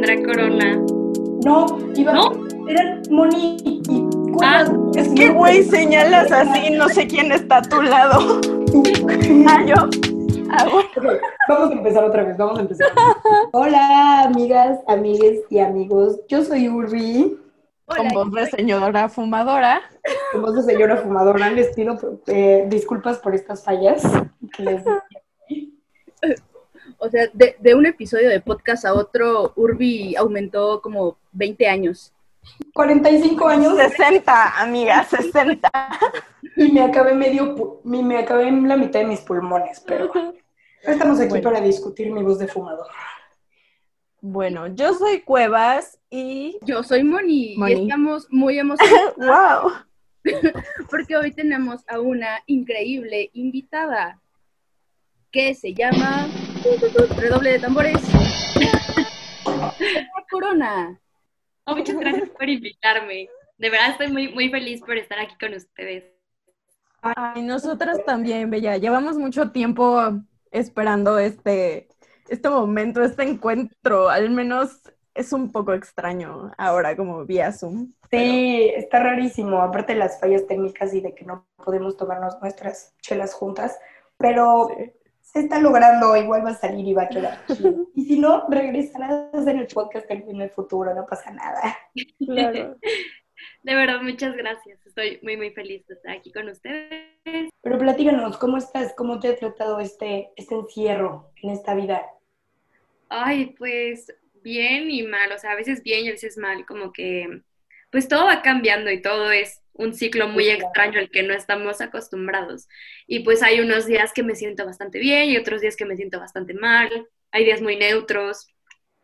Andrea Corona. No, iba, ¿No? eran Moni y Ah, Es que, güey, señalas así, no sé quién está a tu lado. Ah, yo. Ah, bueno. Vamos a empezar otra vez, vamos a empezar. Hola, amigas, amigues y amigos. Yo soy Urbi, Con voz de señora fumadora. con voz de señora fumadora. Les pido eh, disculpas por estas fallas. que les- O sea, de, de un episodio de podcast a otro, Urbi aumentó como 20 años. 45 años 60, amiga, 60. y me acabé medio, mi- me acabé en la mitad de mis pulmones, pero estamos aquí Bueno. para discutir mi voz de fumador. Bueno, yo soy Cuevas y. Yo soy Moni, Moni. y estamos muy emocionados ¡Wow! porque hoy tenemos a una increíble invitada que se llama Redoble de tambores. Corona. Oh, muchas gracias por invitarme. De verdad estoy muy, muy feliz por estar aquí con ustedes. Ay, nosotras también, Bella. Llevamos mucho tiempo esperando este, este momento, este encuentro. Al menos es un poco extraño ahora, como vía Zoom. Sí, está rarísimo, aparte de las fallas técnicas y de que no podemos tomarnos nuestras chelas juntas, pero Sí. Se está logrando, igual va a salir y va a quedar chido. Y si no, regresarás en el podcast en el futuro, no pasa nada. Claro. De verdad, muchas gracias. Estoy muy, muy feliz de estar aquí con ustedes. Pero platícanos, ¿cómo estás? ¿Cómo te ha tratado este, este encierro en esta vida? Ay, pues bien y mal, o sea, a veces bien y a veces mal, como que pues todo va cambiando y todo es un ciclo muy extraño al que no estamos acostumbrados. Y pues hay unos días que me siento bastante bien y otros días que me siento bastante mal, hay días muy neutros.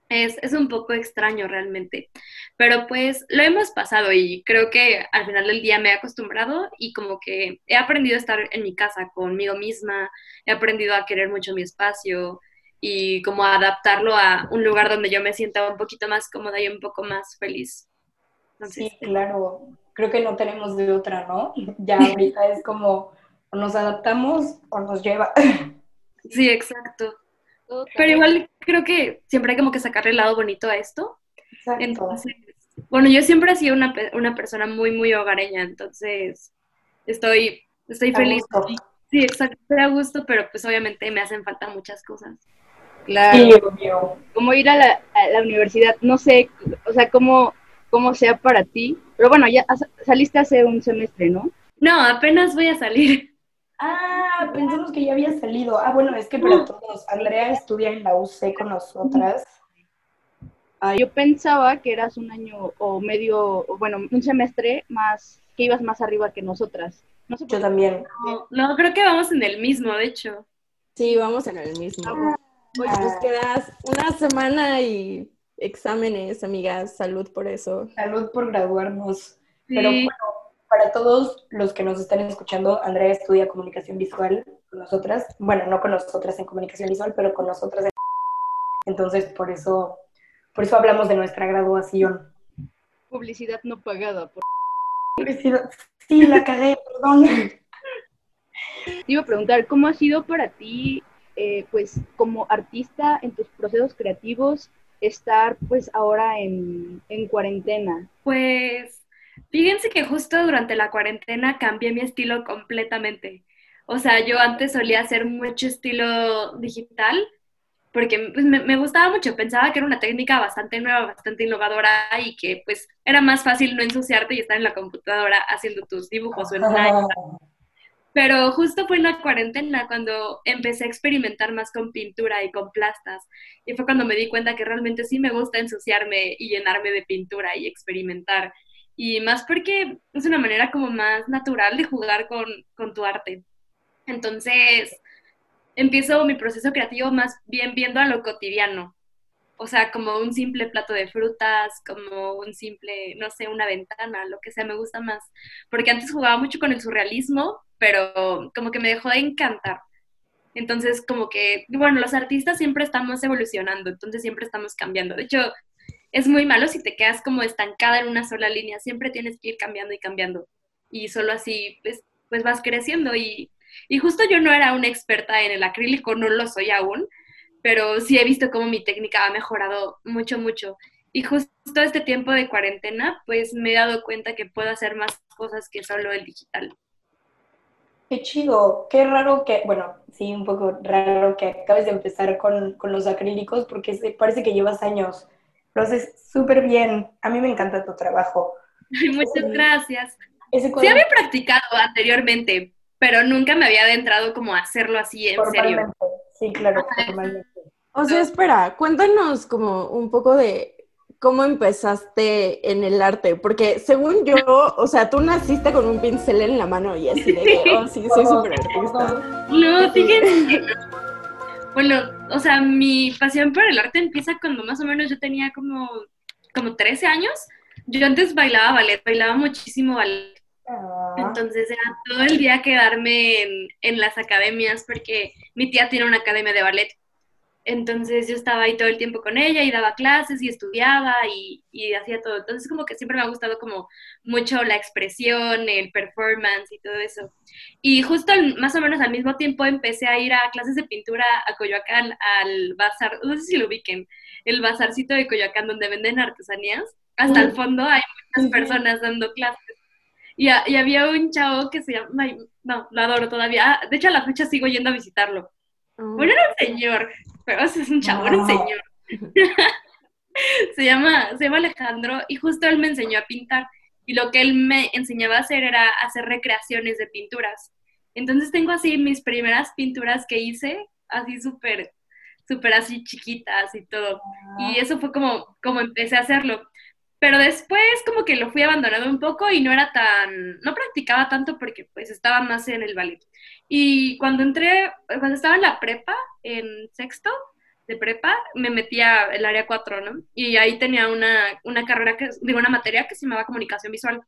Es, es un poco extraño realmente, pero pues lo hemos pasado y creo que al final del día me he acostumbrado y como que he aprendido a estar en mi casa conmigo misma, he aprendido a querer mucho mi espacio, y como adaptarlo a un lugar donde yo me sienta un poquito más cómoda y un poco más feliz. Entonces, Sí, claro, creo que no tenemos de otra, ¿no? Ya ahorita es como, o nos adaptamos o nos lleva. sí, exacto. Pero igual creo que siempre hay como que sacarle el lado bonito a esto. Exacto. Entonces, bueno, yo siempre he sido una, pe- una persona muy, muy hogareña, entonces estoy, estoy A feliz. gusto. Sí, exacto, estoy a gusto, pero pues obviamente me hacen falta muchas cosas. Claro. Sí. Como ir a la, a la universidad, no sé, o sea, cómo, cómo sea para ti. Pero bueno, ya saliste hace un semestre, ¿no? No, apenas voy a salir. Ah, pensamos que ya había salido. Ah, bueno, es que para todos. Andrea estudia en la UC con nosotras. Ah, yo pensaba que eras un año o medio, o bueno, un semestre más, que ibas más arriba que nosotras. No sé por Yo también. No, no, creo que vamos en el mismo, de hecho. Sí, vamos en el mismo. Ah. Oye, pues quedas una semana y exámenes, amigas. Salud por eso. Salud por graduarnos. Sí. Pero bueno, para todos los que nos están escuchando, Andrea estudia comunicación visual con nosotras. Bueno, no con nosotras en comunicación visual, pero con nosotras en... Entonces, por eso, por eso hablamos de nuestra graduación. publicidad no pagada. por- Sí, la cagué, perdón. Te iba a preguntar, ¿cómo ha sido para ti, eh, pues, como artista en tus procesos creativos, estar, pues, ahora en, en cuarentena? Pues fíjense que justo durante la cuarentena cambié mi estilo completamente. O sea, yo antes solía hacer mucho estilo digital porque pues, me, me gustaba mucho, pensaba que era una técnica bastante nueva, bastante innovadora y que pues era más fácil no ensuciarte y estar en la computadora haciendo tus dibujos o en una pero justo fue en la cuarentena cuando empecé a experimentar más con pintura y con plastas. Y fue cuando me di cuenta que realmente sí me gusta ensuciarme y llenarme de pintura y experimentar. Y más porque es una manera como más natural de jugar con, con tu arte. Entonces, empiezo mi proceso creativo más bien viendo a lo cotidiano. O sea, como un simple plato de frutas, como un simple, no sé, una ventana, lo que sea, me gusta más. Porque antes jugaba mucho con el surrealismo, pero como que me dejó de encantar. Entonces, como que, bueno, los artistas siempre estamos evolucionando, entonces siempre estamos cambiando. De hecho, es muy malo si te quedas como estancada en una sola línea, siempre tienes que ir cambiando y cambiando. Y solo así, pues, pues vas creciendo. Y, y justo yo no era una experta en el acrílico, no lo soy aún, pero sí he visto cómo mi técnica ha mejorado mucho, mucho. Y justo este tiempo de cuarentena, pues me he dado cuenta que puedo hacer más cosas que solo el digital. Qué chido, qué raro que, bueno, sí, un poco raro que acabes de empezar con, con los acrílicos porque parece que llevas años. Lo haces súper bien. A mí me encanta tu trabajo. Muchas gracias. Sí había practicado anteriormente, pero nunca me había adentrado como a hacerlo así en serio. Sí, claro, formalmente. O sea, espera, cuéntanos como un poco de cómo empezaste en el arte, porque según yo, o sea, tú naciste con un pincel en la mano y así de, oh, sí, soy súper artista. No, fíjense. Bueno, o sea, mi pasión por el arte empieza cuando más o menos yo tenía como, como 13 años. Yo antes bailaba ballet, bailaba muchísimo ballet. Ah. Entonces era todo el día quedarme en, en las academias porque mi tía tiene una academia de ballet. Entonces yo estaba ahí todo el tiempo con ella y daba clases y estudiaba y, hacía todo. Entonces como que siempre me ha gustado como mucho la expresión, el performance y todo eso. Y justo más o menos al mismo tiempo empecé a ir a clases de pintura a Coyoacán, al bazar, no sé si lo ubiquen, el bazarcito de Coyoacán donde venden artesanías. Hasta el fondo hay muchas personas dando clases. Y, y, había un chavo que se llama, no, lo adoro todavía. De hecho a la fecha sigo yendo a visitarlo. Oh. Bueno, era un señor, pero es un chavo, era un señor. se, llama, se llama Alejandro y justo él me enseñó a pintar. Y lo que él me enseñaba a hacer era hacer recreaciones de pinturas. Entonces tengo así mis primeras pinturas que hice, así súper, súper así chiquitas y todo. Y eso fue como, como empecé a hacerlo. Pero después como que lo fui abandonando un poco y no era tan, no practicaba tanto porque pues estaba más en el ballet. Y cuando entré, cuando estaba en la prepa, en sexto de prepa, me metí a el área 4, ¿no? Y ahí tenía una, una carrera, que, digo, una materia que se llamaba comunicación visual.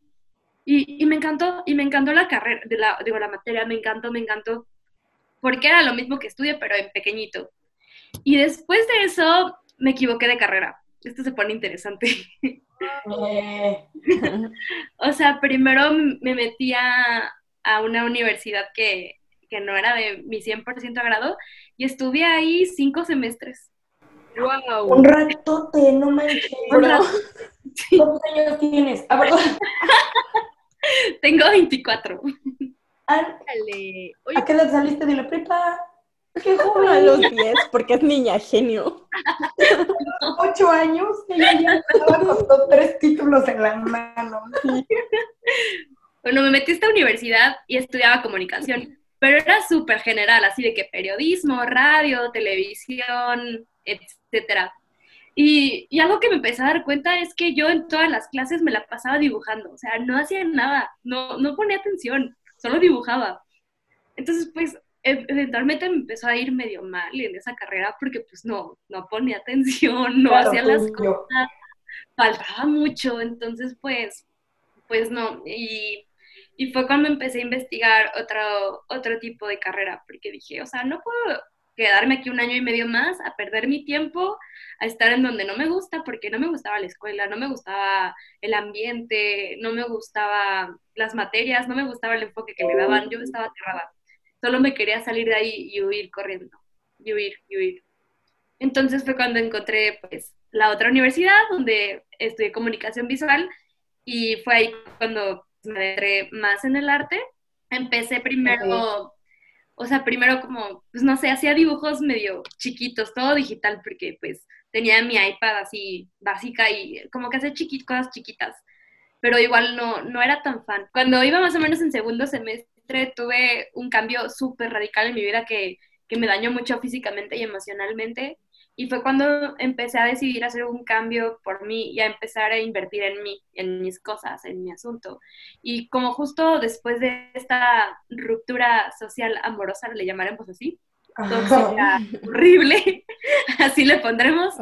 Y, y, me encantó, y me encantó la carrera, de la, digo, la materia, me encantó, me encantó, porque era lo mismo que estudié, pero en pequeño Y después de eso, me equivoqué de carrera. Esto se pone interesante. o sea, primero me metí a, una universidad que, que no era de mi 100% agrado, y estuve ahí cinco semestres. Wow. Un ratote, no manches. ¿Cuántos años tienes? Ah, Tengo 24. ¿A qué edad saliste de la prepa? Qué joven. A los 10, porque es niña genio. Ocho años, ella ya estaba con tres títulos en la mano. Bueno, me metí a esta universidad y estudiaba comunicación pero era súper general, así de que periodismo, radio, televisión, etcétera. Y, y, algo que me empecé a dar cuenta es que yo en todas las clases me la pasaba dibujando, o sea, no hacía nada, no, no ponía atención, solo dibujaba. Entonces, pues, eventualmente me empezó a ir medio mal en esa carrera porque, pues, no, no ponía atención, no hacía las cosas, faltaba mucho, entonces, pues, pues no, y y fue cuando empecé a investigar otro, otro tipo de carrera, porque dije, o sea, no puedo quedarme aquí un año y medio más a perder mi tiempo, a estar en donde no me gusta, porque no me gustaba la escuela, no me gustaba el ambiente, no me gustaba las materias, no me gustaba el enfoque que me daban, yo estaba aterrada. Solo me quería salir de ahí y huir corriendo, y huir, y huir. Entonces fue cuando encontré pues la otra universidad donde estudié comunicación visual y fue ahí cuando me adentré más en el arte. Empecé primero, o sea, primero como, pues no sé, hacía dibujos medio chiquitos, todo digital, porque pues tenía mi iPad así básica y como que hacía cosas chiquitas, pero igual no, no era tan fan. Cuando iba más o menos en segundo semestre tuve un cambio súper radical en mi vida que, que me dañó mucho físicamente y emocionalmente y fue cuando empecé a decidir hacer un cambio por mí y a empezar a invertir en mí, en mis cosas, en mi asunto. Y como justo después de esta ruptura social amorosa, le llamaremos así, tóxica, horrible, así le pondremos,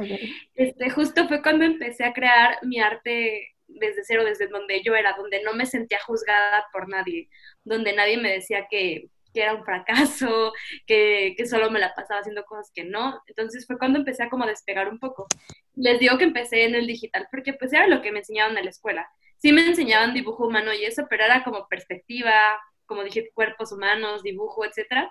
este, justo fue cuando empecé a crear mi arte desde cero, desde donde yo era, donde no me sentía juzgada por nadie, donde nadie me decía que que era un fracaso, que, que, solo me la pasaba haciendo cosas que no. Entonces fue cuando empecé a como despegar un poco. Les digo que empecé en el digital porque pues era lo que me enseñaban en la escuela. Sí me enseñaban dibujo humano y eso, pero era como perspectiva, como dije, cuerpos humanos, dibujo, etc.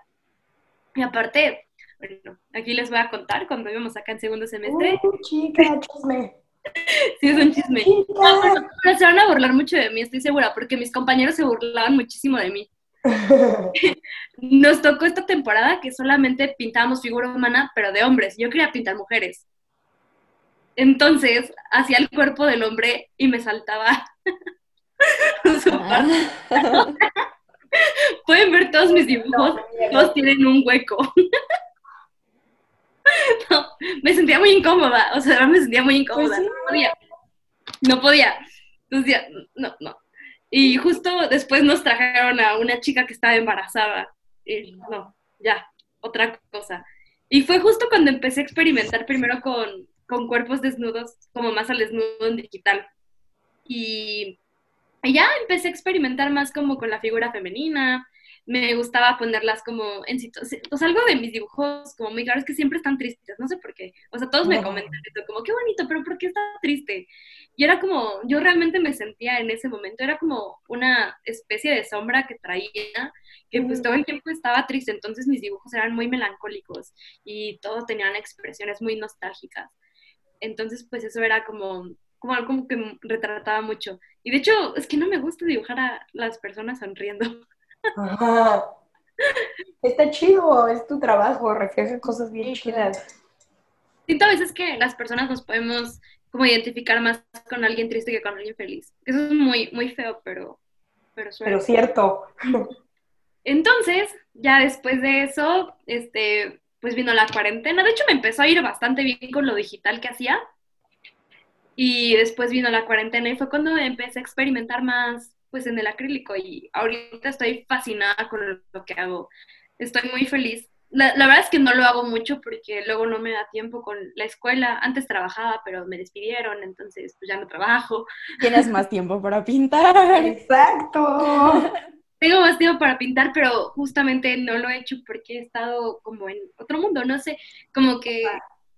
Y aparte, Bueno, aquí les voy a contar cuando íbamos acá en segundo semestre. Uh, chica, chisme. Sí, es un chisme. No, pero- pero se van a burlar mucho de mí, estoy segura, porque mis compañeros se burlaban muchísimo de mí. Nos tocó esta temporada que solamente pintábamos figura humana, pero de hombres. Yo quería pintar mujeres. Entonces, hacía el cuerpo del hombre y me saltaba su parte. Pueden ver todos mis dibujos, todos tienen un hueco. No, me sentía muy incómoda, o sea, me sentía muy incómoda. Pues sí. No podía. No podía. Entonces, ya, no, no. Y justo después nos trajeron a una chica que estaba embarazada. Y no, ya, otra cosa. Y fue justo cuando empecé a experimentar primero con, con cuerpos desnudos, como más al desnudo en digital. Y, y ya empecé a experimentar más como con la figura femenina. Me gustaba ponerlas como en situaciones, sea, algo de mis dibujos como muy claro es que siempre están tristes, no sé por qué. O sea, todos me comentan esto, como, qué bonito, pero ¿por qué está triste? Y era como, yo realmente me sentía en ese momento, era como una especie de sombra que traía, que pues todo el tiempo estaba triste, entonces mis dibujos eran muy melancólicos y todos tenían expresiones muy nostálgicas. Entonces, pues eso era como, como algo que retrataba mucho. Y de hecho, es que no me gusta dibujar a las personas sonriendo. Ajá. Está chido, es tu trabajo, refleja cosas bien chidas. Siento a veces que las personas nos podemos como identificar más con alguien triste que con alguien feliz. Eso es muy, muy feo, pero, pero Pero cierto. Entonces, ya después de eso, este, pues vino la cuarentena. De hecho, me empezó a ir bastante bien con lo digital que hacía. Y después vino la cuarentena y fue cuando empecé a experimentar más, pues, en el acrílico. Y ahorita estoy fascinada con lo que hago. Estoy muy feliz. La, la verdad es que no lo hago mucho porque luego no me da tiempo con la escuela. Antes trabajaba, pero me despidieron, entonces pues ya no trabajo. Tienes más tiempo para pintar. Exacto. Tengo más tiempo para pintar, pero justamente no lo he hecho porque he estado como en otro mundo, no sé, como que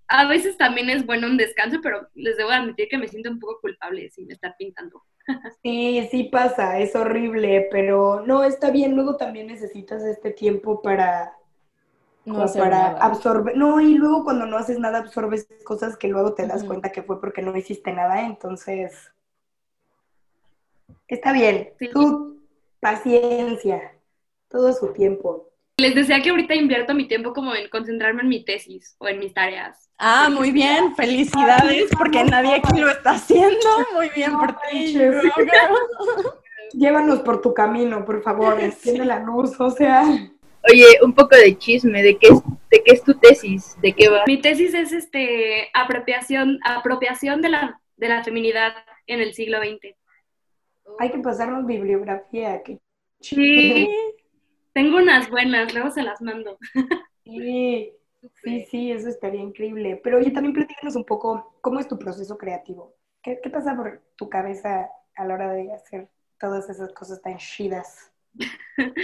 a veces también es bueno un descanso, pero les debo admitir que me siento un poco culpable sin estar pintando. Sí, sí pasa, es horrible, pero no, está bien. Luego también necesitas este tiempo para, No como hacer para nada. absorber. No, y luego cuando no haces nada absorbes cosas que luego te das cuenta que fue porque no hiciste nada, entonces está bien. Sí. Tú, paciencia, todo su tiempo. Les decía que ahorita invierto mi tiempo como en concentrarme en mi tesis o en mis tareas. Ah, muy bien, felicidades, porque nadie aquí lo está haciendo. Muy bien No por ti. Llévanos por tu camino, por favor, enciende la luz, o sea. Oye, un poco de chisme, ¿de qué es, de qué es tu tesis? ¿De qué va? Mi tesis es este apropiación, apropiación de la, de la feminidad en el siglo XX. Hay que pasarnos bibliografía, que Sí, tengo unas buenas, luego se las mando. Sí, sí, sí, eso estaría increíble. Pero oye, también platícanos un poco, ¿cómo es tu proceso creativo? ¿Qué, qué pasa por tu cabeza a la hora de hacer todas esas cosas tan chidas?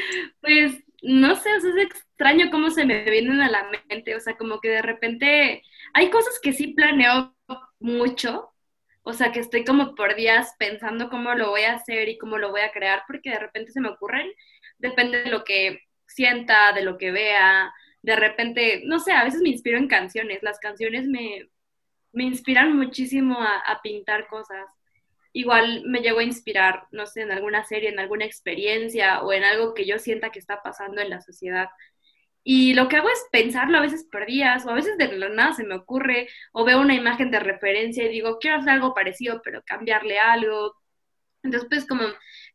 Pues no sé, o sea, es extraño cómo se me vienen a la mente, o sea, como que de repente hay cosas que sí planeo mucho, o sea, que estoy como por días pensando cómo lo voy a hacer y cómo lo voy a crear, porque de repente se me ocurren, depende de lo que sienta, de lo que vea, de repente, no sé, a veces me inspiro en canciones, las canciones me, me inspiran muchísimo a, pintar cosas igual me llego a inspirar, no sé, en alguna serie, en alguna experiencia o en algo que yo sienta que está pasando en la sociedad. Y lo que hago es pensarlo a veces por días o a veces de la nada se me ocurre o veo una imagen de referencia y digo, quiero hacer algo parecido, pero cambiarle algo. Entonces, pues como,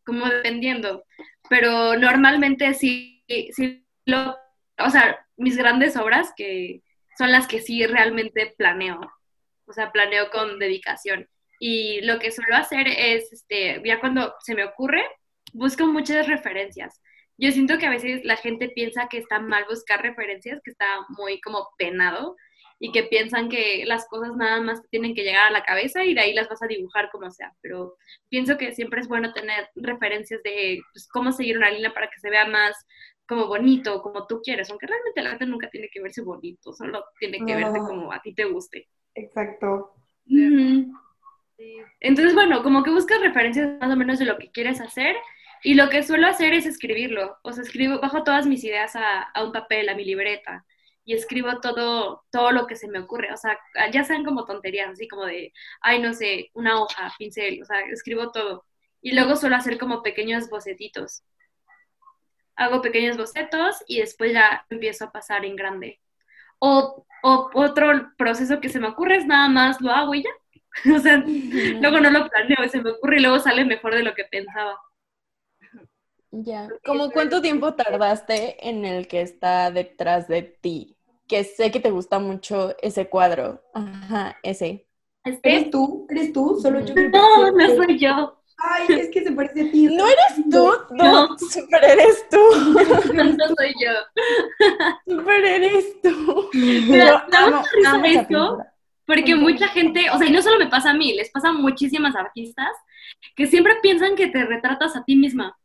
como dependiendo. Pero normalmente sí, sí lo, o sea, mis grandes obras que son las que sí realmente planeo. O sea, planeo con dedicación. Y lo que suelo hacer es, este, ya cuando se me ocurre, busco muchas referencias. Yo siento que a veces la gente piensa que está mal buscar referencias, que está muy como penado y que piensan que las cosas nada más te tienen que llegar a la cabeza y de ahí las vas a dibujar como sea. Pero pienso que siempre es bueno tener referencias de pues, cómo seguir una línea para que se vea más como bonito, como tú quieres, aunque realmente la arte nunca tiene que verse bonito, solo tiene que verse como a ti te guste. Exacto. Entonces, bueno, como que buscas referencias más o menos de lo que quieres hacer y lo que suelo hacer es escribirlo. O sea, escribo, bajo todas mis ideas a, a un papel, a mi libreta y escribo todo, todo lo que se me ocurre. O sea, ya sean como tonterías, así como de, ay, no sé, una hoja, pincel, o sea, escribo todo. Y luego suelo hacer como pequeños bocetitos. Hago pequeños bocetos y después ya empiezo a pasar en grande. O, o otro proceso que se me ocurre es nada más lo hago y ya. O sea, luego no lo planeo, se me ocurre y luego sale mejor de lo que pensaba. Ya. ¿Cómo cuánto tiempo tardaste en el que está detrás de ti? Que sé que te gusta mucho ese cuadro. Ajá, ese. ¿Eres tú? ¿Eres tú? Solo yo. me No, no soy yo. Ay, es que se parece a ti. ¿No eres tú? No, No. super eres tú. No soy yo. Super eres tú. Mira, risa amo esa esto. Porque mucha gente, o sea, y no solo me pasa a mí, les pasa a muchísimas artistas que siempre piensan que te retratas a ti misma.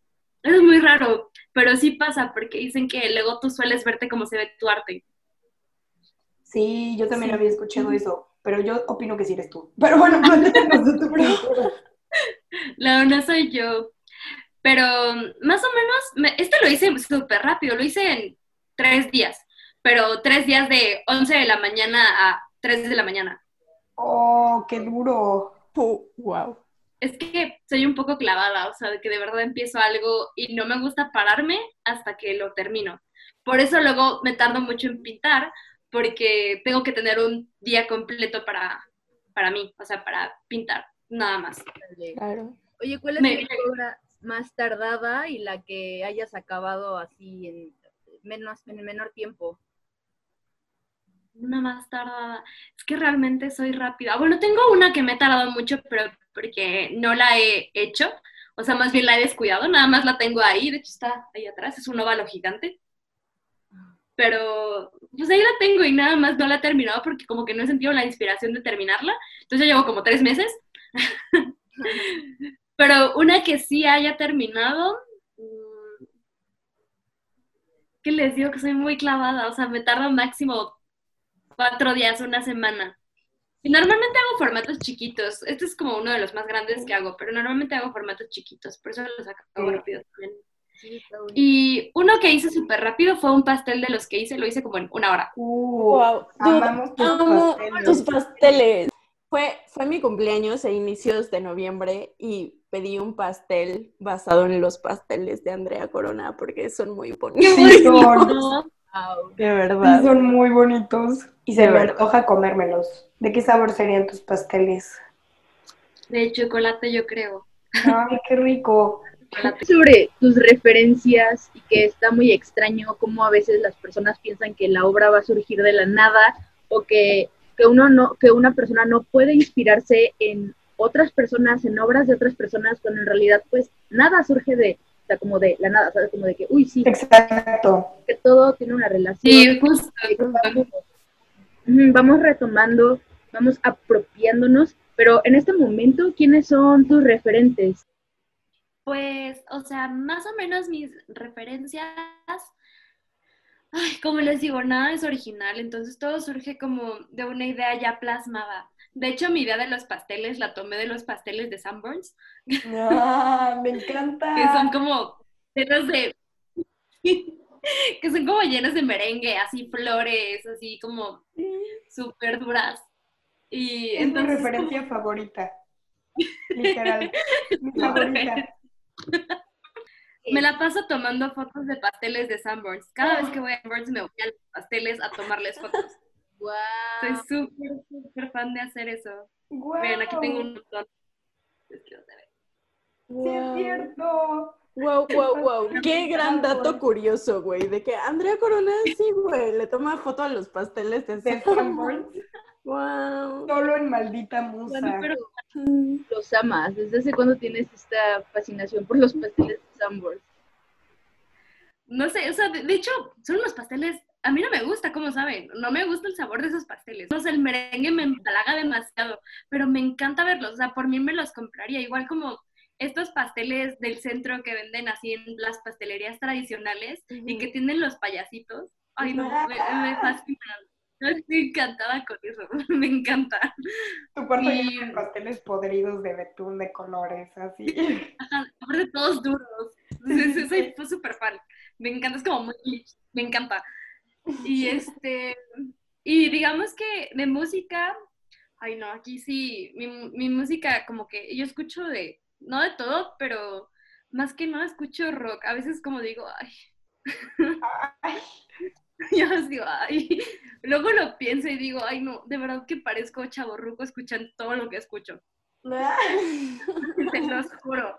Eso es muy raro, pero sí pasa porque dicen que luego tú sueles verte como se ve tu arte. Sí, yo también había escuchado eso, pero yo opino que sí eres tú. Pero bueno. No, no soy yo. Pero más o menos, me- este lo hice súper rápido, lo hice en tres días, pero tres días de 11 de la mañana a 3 de la mañana. Oh, qué duro. Wow. Es que soy un poco clavada, o sea, de que de verdad empiezo algo y no me gusta pararme hasta que lo termino. Por eso luego me tardo mucho en pintar, porque tengo que tener un día completo para, para mí, o sea, para pintar, nada más. Claro. Oye, ¿cuál es Me- tu obra más tardada y la que hayas acabado así en menos en menor tiempo? Una más tardada. Es que realmente soy rápida. Bueno, tengo una que me he tardado mucho, pero porque no la he hecho. O sea, más bien la he descuidado. Nada más la tengo ahí. De hecho, está ahí atrás. Es un óvalo gigante. Pero, pues ahí la tengo y nada más no la he terminado porque como que no he sentido la inspiración de terminarla. Entonces ya llevo como tres meses. Pero una que sí haya terminado, mm, ¿qué les digo? Que soy muy clavada. O sea, me tarda máximo cuatro días, una semana. Y normalmente hago formatos chiquitos. Este es como uno de los más grandes que hago, pero normalmente hago formatos chiquitos, por eso los acabo Sí. rápido también. Y uno que hice súper rápido fue un pastel de los que hice, lo hice como en una hora. Uh, Wow. amamos tus Amo pasteles. tus pasteles. Fue, fue mi cumpleaños a inicios de noviembre y pedí un pastel basado en los pasteles de Andrea Corona porque son muy bonitos. Sí, son, Wow. De sí, verdad. son muy bonitos. Y se De me verdad. antoja comérmelos. ¿De qué sabor serían tus pasteles? De chocolate yo creo. Ay, qué rico. Sobre tus referencias y que está muy extraño cómo a veces las personas piensan que la obra va a surgir de la nada o que, que uno no, que una persona no puede inspirarse en otras personas, en obras de otras personas, cuando en realidad pues nada surge de, o sea, como de la nada, ¿sabes? Como de que, uy, sí, Exacto. que todo tiene una relación. Sí, justo. vamos, vamos retomando, vamos apropiándonos, pero en este momento, ¿quiénes son tus referentes? Pues, o sea, más o menos mis referencias, ay, como les digo, nada es original, entonces todo surge como de una idea ya plasmada. De hecho, mi idea de los pasteles la tomé de los pasteles de Sanborns, Ah, me encanta. que son como llenos de... que son como llenos de merengue, así flores, así como súper duras. Y Es mi entonces... referencia favorita. Literal. Mi favorita. Me la paso tomando fotos de pasteles de Sanborns. Cada vez que voy a Sanborns me voy a los pasteles a tomarles fotos. Wow. Soy súper, súper fan de hacer eso. Guau. Miren, aquí tengo un montón. Les quiero saber. Sí, es cierto. Wow, wow, wow. Qué gran dato curioso, güey. De que Andrea Corona, sí, güey, le toma foto a los pasteles de De Sanborns. Sanborns. Wow. Solo en maldita musa. Bueno, pero Los amas. ¿Desde hace cuándo tienes esta fascinación por los pasteles de Sanborns? no sé, o sea, de, de hecho, son unos pasteles. A mí no me gusta, como saben. No me gusta el sabor de esos pasteles. No sé, el merengue me empalaga demasiado, pero me encanta verlos. O sea, por mí me los compraría. Igual como estos pasteles del centro que venden así en las pastelerías tradicionales y que tienen los payasitos. Ay, no, me, me fascinan. Estoy encantada con eso. Me encanta. Tu cuarto Y- lleno de pasteles podridos de betún de colores, así. Ajá, aparte todos duros. Sí, soy súper fan. Me encanta, es como muy glitch. Me encanta. Y este, y digamos que de música, ay no, aquí sí, mi, mi música como que yo escucho de, no de todo, pero más que nada escucho rock. A veces como digo, ay. Ay, Yo digo, ay. Luego lo pienso y digo, ay no, de verdad que parezco chaborruco escuchando todo lo que escucho. Te los juro.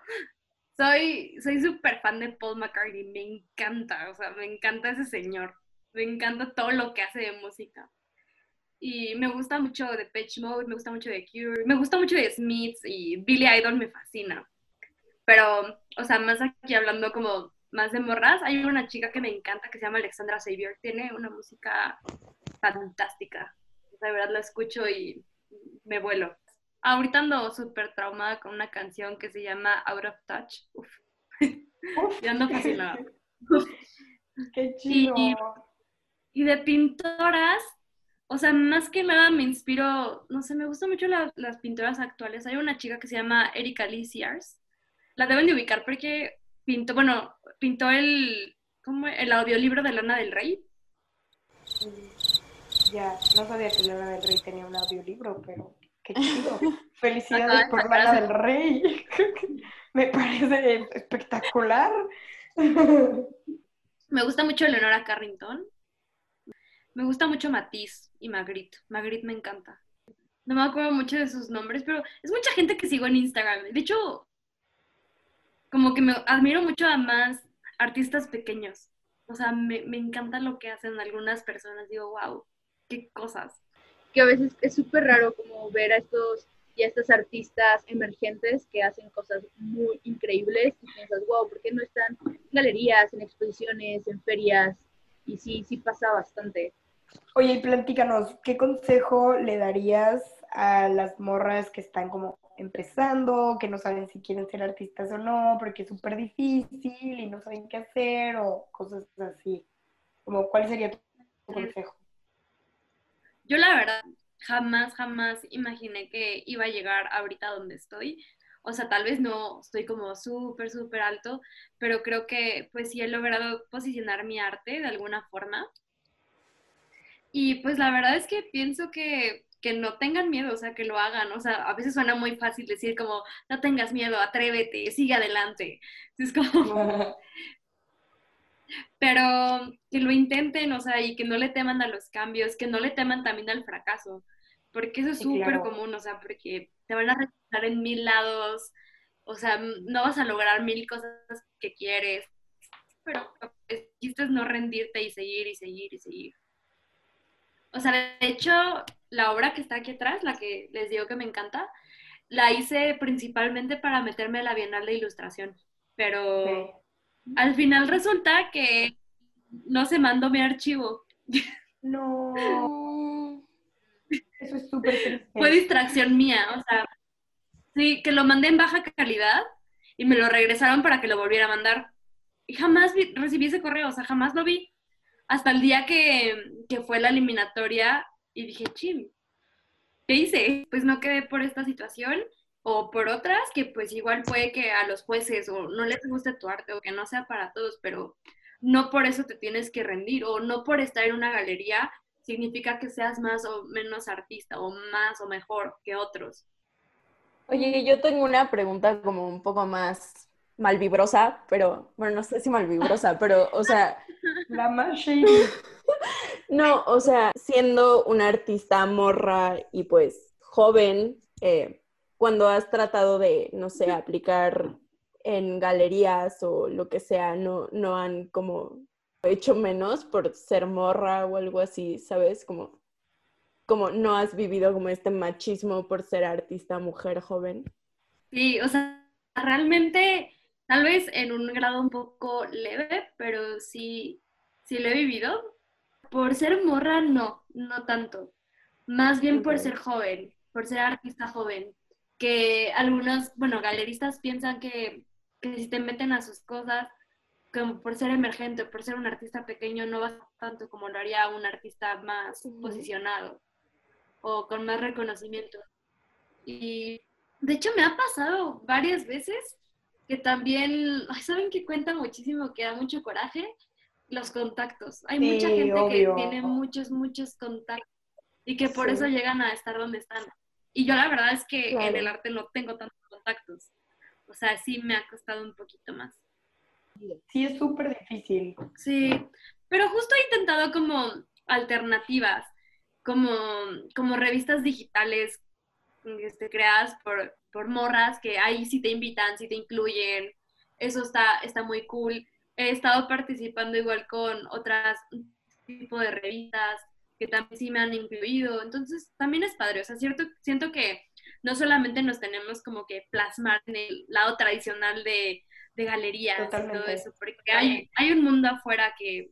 Soy soy súper fan de Paul McCartney, me encanta, o sea, me encanta ese señor. Me encanta todo lo que hace de música. Y me gusta mucho de Pitch Mode, me gusta mucho de Cure, me gusta mucho de Smiths y Billy Idol me fascina. Pero, o sea, más aquí hablando como más de morras, hay una chica que me encanta que se llama Alexandra Xavier, tiene una música fantástica. De verdad la escucho y me vuelo. Ahorita ando súper traumada con una canción que se llama Out of Touch. Uf. Ya ando fascinada. qué chido. Y- Y de pintoras, o sea, más que nada me inspiro, no sé, me gustan mucho la- las pintoras actuales. Hay una chica que se llama Erika Lee Sears. La deben de ubicar porque pintó, bueno, pintó el, ¿cómo? El audiolibro de Lana del Rey. Ya, no sabía que Lana del Rey tenía un audiolibro, pero qué chido. Felicidades Ajá, por. Lana del Rey. Me parece espectacular. Me gusta mucho Leonora Carrington. Me gusta mucho Matisse y Magritte. Magritte me encanta. No me acuerdo mucho de sus nombres, pero es mucha gente que sigo en Instagram. De hecho, como que me admiro mucho a más artistas pequeños. O sea, me, me encanta lo que hacen algunas personas. Digo, wow, qué cosas. que a veces es súper raro como ver a estos y a estas artistas emergentes que hacen cosas muy increíbles y piensas, wow, ¿por qué no están en galerías, en exposiciones, en ferias? Y sí, sí pasa bastante. Oye, y platícanos, ¿qué consejo le darías a las morras que están como empezando, que no saben si quieren ser artistas o no, porque es súper difícil y no saben qué hacer o cosas así? Como, ¿cuál sería tu consejo? Yo la verdad jamás, jamás imaginé que iba a llegar ahorita donde estoy. O sea, tal vez no estoy como súper, súper alto, pero creo que pues sí he logrado posicionar mi arte de alguna forma. Y pues la verdad es que pienso que, que no tengan miedo, o sea, que lo hagan. O sea, a veces suena muy fácil decir como, no tengas miedo, atrévete, sigue adelante. Es como, pero que lo intenten, o sea, y que no le teman a los cambios, que no le teman también al fracaso, porque eso es Sí, súper claro. común, o sea, porque te van a rechazar en mil lados, o sea, no vas a lograr mil cosas que quieres, pero el chiste es no rendirte y seguir y seguir y seguir. O sea, de hecho, la obra que está aquí atrás, la que les digo que me encanta, la hice principalmente para meterme a la Bienal de Ilustración, pero... Sí. Al final resulta que no se mandó mi archivo. No, eso es súper triste. Fue distracción mía, o sea, sí, que lo mandé en baja calidad y me lo regresaron para que lo volviera a mandar. Y jamás vi- recibí ese correo, o sea, jamás lo vi. Hasta el día que, que fue la eliminatoria y dije, chim, ¿qué hice? Pues no quedé por esta situación o por otras que pues igual puede que a los jueces o no les guste tu arte o que no sea para todos, pero no por eso te tienes que rendir o no por estar en una galería significa que seas más o menos artista o más o mejor que otros. Oye, yo tengo una pregunta como un poco más malvibrosa, pero bueno, no sé si malvibrosa, pero o sea, La más no, o sea, siendo una artista morra y pues joven, eh, cuando has tratado de, no sé, aplicar en galerías o lo que sea, no, no han como hecho menos por ser morra o algo así, ¿sabes? Como, como no has vivido como este machismo por ser artista mujer joven. Sí, o sea, realmente tal vez en un grado un poco leve, pero sí, sí lo he vivido. Por ser morra, no, no tanto. Más bien por ser joven, por ser artista joven. Que algunos, bueno, galeristas piensan que, que si te meten a sus cosas, como por ser emergente, por ser un artista pequeño, no vas tanto como lo haría un artista más posicionado o con más reconocimiento. Y de hecho me ha pasado varias veces que también, ¿saben que cuenta muchísimo, que da mucho coraje? los contactos. Hay Sí, mucha gente obvio. que tiene muchos, muchos contactos y que por Sí. eso llegan a estar donde están. Y yo la verdad es que en el arte no tengo tantos contactos. O sea, sí me ha costado un poquito más. Sí, es súper difícil. Sí, pero justo he intentado como alternativas, como, como revistas digitales este, creadas por, por morras que ahí sí te invitan, sí te incluyen. Eso está, está muy cool. He estado participando igual con otras tipo de revistas que también sí me han incluido. Entonces, también es padre. O sea, cierto, siento que no solamente nos tenemos como que plasmar en el lado tradicional de, de galerías y todo Totalmente. eso, porque hay, hay un mundo afuera que,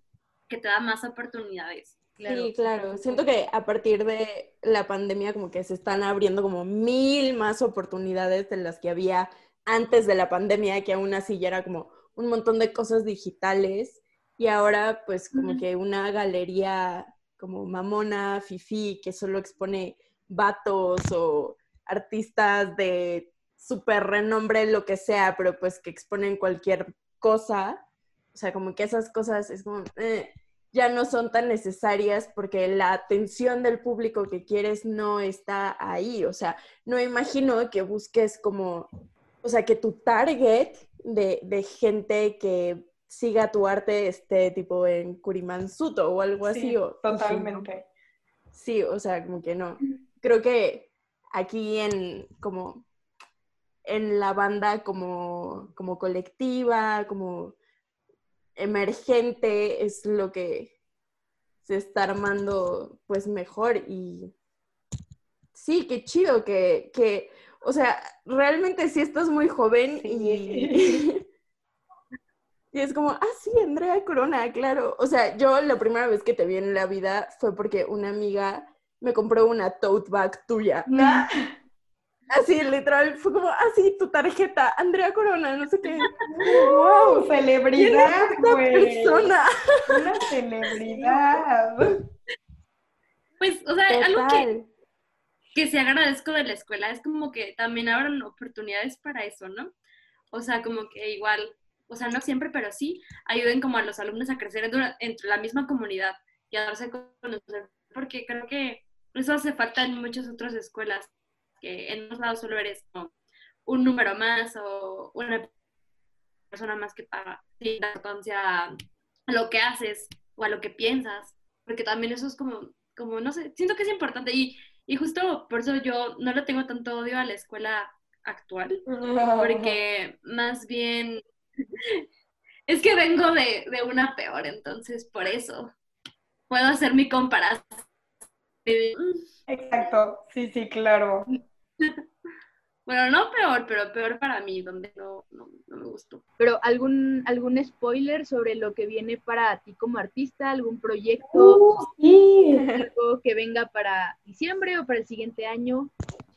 que te da más oportunidades. Sí, claro. Siento que a partir de la pandemia como que se están abriendo como mil más oportunidades de las que había antes de la pandemia, que aún así ya era como un montón de cosas digitales. Y ahora pues como que una galería como mamona, fifi, que solo expone vatos o artistas de súper renombre, lo que sea, pero pues que exponen cualquier cosa. O sea, como que esas cosas es como... eh, ya no son tan necesarias porque la atención del público que quieres no está ahí. O sea, no imagino que busques como, o sea, que tu target de, de gente que siga tu arte esté tipo en Kurimansuto o algo así. Sí, o, totalmente. Sí, o sea, como que no. Creo que aquí en como en la banda como, como colectiva, como emergente, es lo que se está armando pues mejor y sí, qué chido que, que o sea, realmente sí estás muy joven y... Y es como, ah, sí, Andrea Corona, claro. O sea, yo la primera vez que te vi en la vida fue porque una amiga me compró una tote bag tuya. Ah, Así, literal, fue como, ah, sí, tu tarjeta, Andrea Corona, no sé qué. ¡Wow! ¿Quién es ¡Celebridad, esta güey! persona? Una celebridad. Pues, o sea, algo que, que sí agradezco de la escuela es como que también abran oportunidades para eso, ¿no? O sea, como que igual, o sea, no siempre, pero sí, ayuden como a los alumnos a crecer entre la misma comunidad y a darse a conocer, porque creo que eso hace falta en muchas otras escuelas, que en unos lados solo eres como un número más o una persona más que paga sin dar importancia a lo que haces o a lo que piensas, porque también eso es como, como no sé, siento que es importante y, y justo por eso yo no le tengo tanto odio a la escuela actual, porque más bien es que vengo de, de una peor, entonces por eso puedo hacer mi comparación. Exacto, sí, sí, claro. Bueno, no peor, pero peor para mí, donde no, no, no me gustó. Pero algún, algún spoiler sobre lo que viene para ti como artista, algún proyecto, Uh, sí. algo que venga para diciembre o para el siguiente año,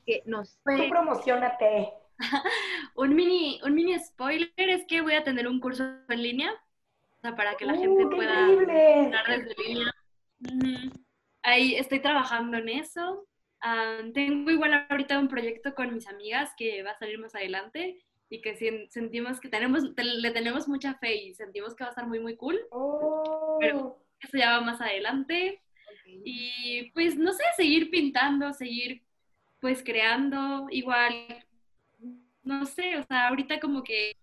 que nos Tú promocionate. Un mini, un mini spoiler es que voy a tener un curso en línea, o sea, para que la gente Uh, qué pueda increíble. entrar desde línea. Ujú. Ahí estoy trabajando en eso. Ah, tengo igual ahorita un proyecto con mis amigas que va a salir más adelante y que sen- sentimos que tenemos, te- le tenemos mucha fe y sentimos que va a estar muy, muy cool. Oh. Pero- Eso ya va más adelante. Y pues no sé, seguir pintando, seguir pues creando, igual, no sé, o sea, ahorita como que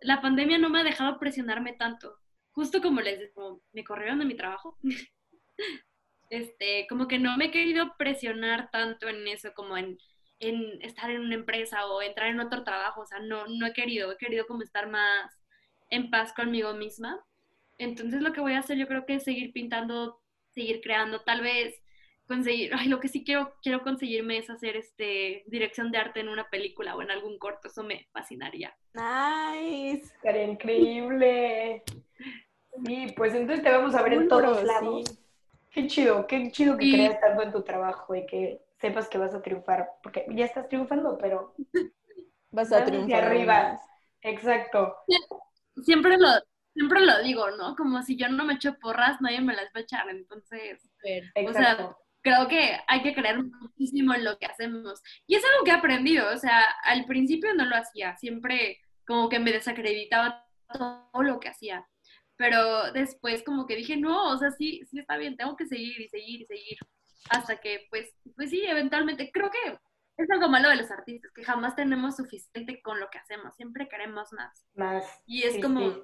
la pandemia no me ha dejado presionarme tanto. Justo como les digo, me corrieron de mi trabajo. Este, como que no me he querido presionar tanto en eso, como en, en estar en una empresa o entrar en otro trabajo. O sea, no, no he querido, he querido como estar más en paz conmigo misma. Entonces lo que voy a hacer yo creo que es seguir pintando, seguir creando, tal vez conseguir, ay, lo que sí quiero, quiero conseguirme es hacer este dirección de arte en una película o en algún corto, eso me fascinaría. Nice. Estaría increíble. Sí, pues entonces te vamos a ver en todos lados. sí. Qué chido, qué chido que creas tanto en tu trabajo y que sepas que vas a triunfar, porque ya estás triunfando, pero Vas a Vas hacia triunfar. arriba. más. exacto. Siempre lo, siempre lo digo, ¿no? Como si yo no me echo porras, nadie me las va a echar, entonces... O sea, creo que hay que creer muchísimo en lo que hacemos. Y es algo que he aprendido, o sea, al principio no lo hacía, siempre como que me desacreditaba todo lo que hacía. Pero después como que dije, no, o sea, sí, sí está bien, tengo que seguir y seguir y seguir, hasta que pues, pues sí, eventualmente, creo que es algo malo de los artistas, que jamás tenemos suficiente con lo que hacemos, siempre queremos más. Más. Y es Sí, como, sí.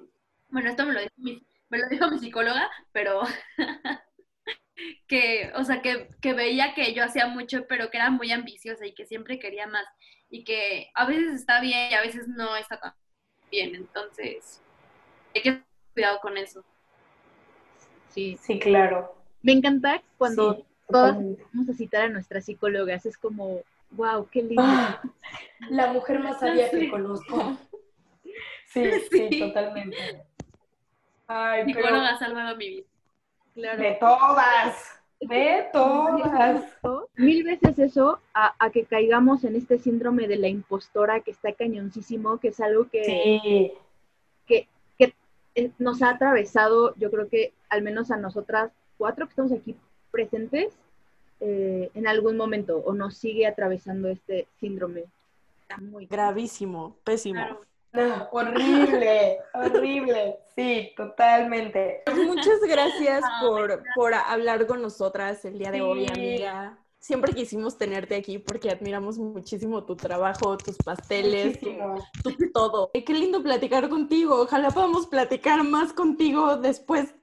bueno, esto me lo dijo mi, me lo dijo mi psicóloga, pero que, o sea, que, que veía que yo hacía mucho, pero que era muy ambiciosa y que siempre quería más. Y que a veces está bien y a veces no está tan bien. Entonces, hay que cuidado con eso. Sí. Sí, claro. Me encanta cuando Sí, todas vamos a citar a nuestras psicólogas. Es como, wow, qué lindo. Ah, la mujer más sabia que conozco. Sí, sí, Sí. totalmente. Ay, pero Psicóloga ha salvado mi vida. Claro. de todas, de todas. Mil veces eso a, a que caigamos en este síndrome de la impostora que está cañoncísimo, que es algo que, Sí, nos ha atravesado, yo creo que al menos a nosotras cuatro que estamos aquí presentes, eh, en algún momento, o nos sigue atravesando este síndrome. Está muy Gravísimo, pésimo. Claro. no, horrible, horrible. Sí, totalmente. Pues muchas gracias Ah, por, por hablar con nosotras el día de hoy, amiga. Siempre quisimos tenerte aquí porque admiramos muchísimo tu trabajo, tus pasteles, tu, Muchísimo. tu todo. Qué lindo platicar contigo. Ojalá podamos platicar más contigo después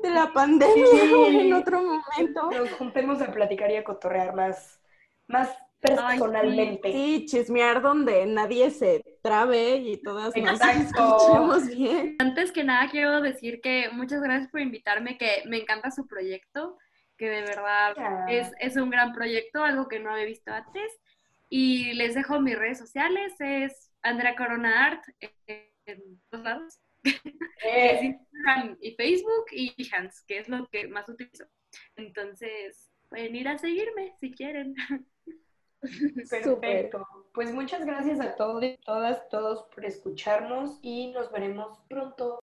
de la pandemia Sí. o en otro momento. Nos juntemos a platicar y a cotorrear más, más personalmente. Sí, chismear donde nadie se trabe y todas nos Exacto. escuchemos bien. Antes que nada quiero decir que muchas gracias por invitarme, que me encanta su proyecto, que de verdad es, es un gran proyecto, algo que no había visto antes. Y les dejo mis redes sociales, es Andrea Corona Art eh, en todos lados. Es Eh, Instagram y Facebook y Behance, que es lo que más utilizo. Entonces, pueden ir a seguirme si quieren. perfecto. Pues muchas gracias a todos, todas, todos por escucharnos y nos veremos pronto.